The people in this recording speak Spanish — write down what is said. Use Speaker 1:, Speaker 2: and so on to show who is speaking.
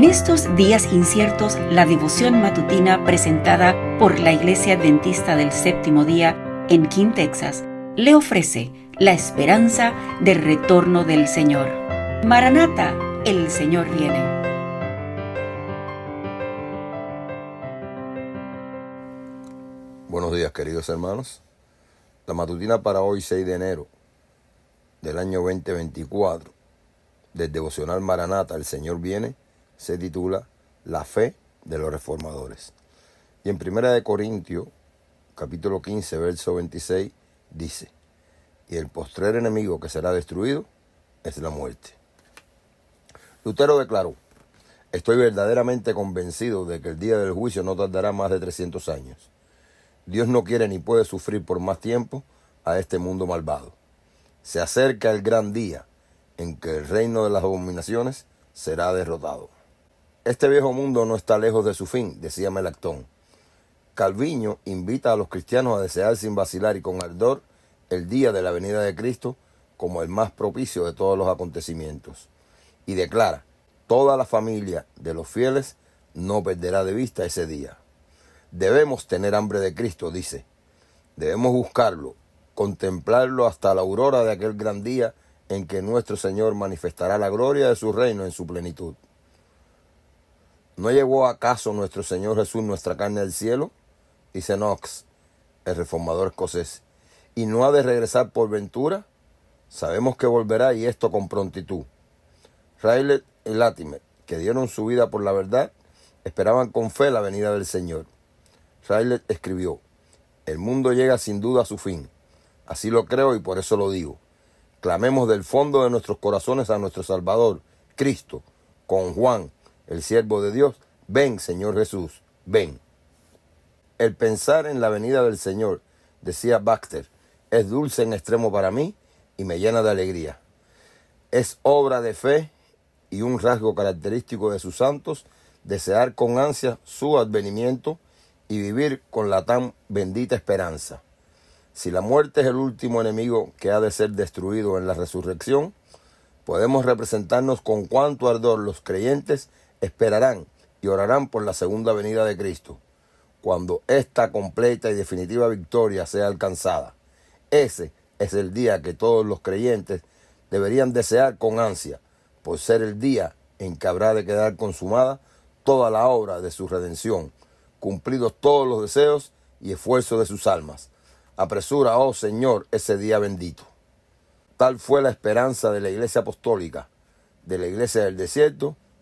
Speaker 1: En estos días inciertos, la devoción matutina presentada por la Iglesia Adventista del Séptimo Día en King, Texas, le ofrece la esperanza del retorno del Señor. Maranata, el Señor viene.
Speaker 2: Buenos días queridos hermanos. La matutina para hoy 6 de enero del año 2024 del devocional Maranata, el Señor viene, se titula La fe de los reformadores. Y en Primera de Corintios, capítulo 15, verso 26, dice, y el postrer enemigo que será destruido es la muerte. Lutero declaró, estoy verdaderamente convencido de que el día del juicio no tardará más de 300 años. Dios no quiere ni puede sufrir por más tiempo a este mundo malvado. Se acerca el gran día en que el reino de las abominaciones será derrotado. Este viejo mundo no está lejos de su fin, decía Melactón. Calviño invita a los cristianos a desear sin vacilar y con ardor el día de la venida de Cristo como el más propicio de todos los acontecimientos. Y declara, toda la familia de los fieles no perderá de vista ese día. Debemos tener hambre de Cristo, dice. Debemos buscarlo, contemplarlo hasta la aurora de aquel gran día en que nuestro Señor manifestará la gloria de su reino en su plenitud. ¿No llevó acaso nuestro Señor Jesús nuestra carne al cielo? Dice Knox, el reformador escocés. ¿Y no ha de regresar por ventura? Sabemos que volverá y esto con prontitud. Rayleigh y Latimer, que dieron su vida por la verdad, esperaban con fe la venida del Señor. Rayleigh escribió, el mundo llega sin duda a su fin. Así lo creo y por eso lo digo. Clamemos del fondo de nuestros corazones a nuestro Salvador, Cristo, con Juan, el siervo de Dios, ven Señor Jesús, ven. El pensar en la venida del Señor, decía Baxter, es dulce en extremo para mí y me llena de alegría. Es obra de fe y un rasgo característico de sus santos desear con ansia su advenimiento y vivir con la tan bendita esperanza. Si la muerte es el último enemigo que ha de ser destruido en la resurrección, podemos representarnos con cuánto ardor los creyentes esperarán y orarán por la segunda venida de Cristo, cuando esta completa y definitiva victoria sea alcanzada. Ese es el día que todos los creyentes deberían desear con ansia, por ser el día en que habrá de quedar consumada toda la obra de su redención, cumplidos todos los deseos y esfuerzos de sus almas Apresura, oh Señor, ese día bendito. Tal fue la esperanza de la Iglesia Apostólica, de la Iglesia del Desierto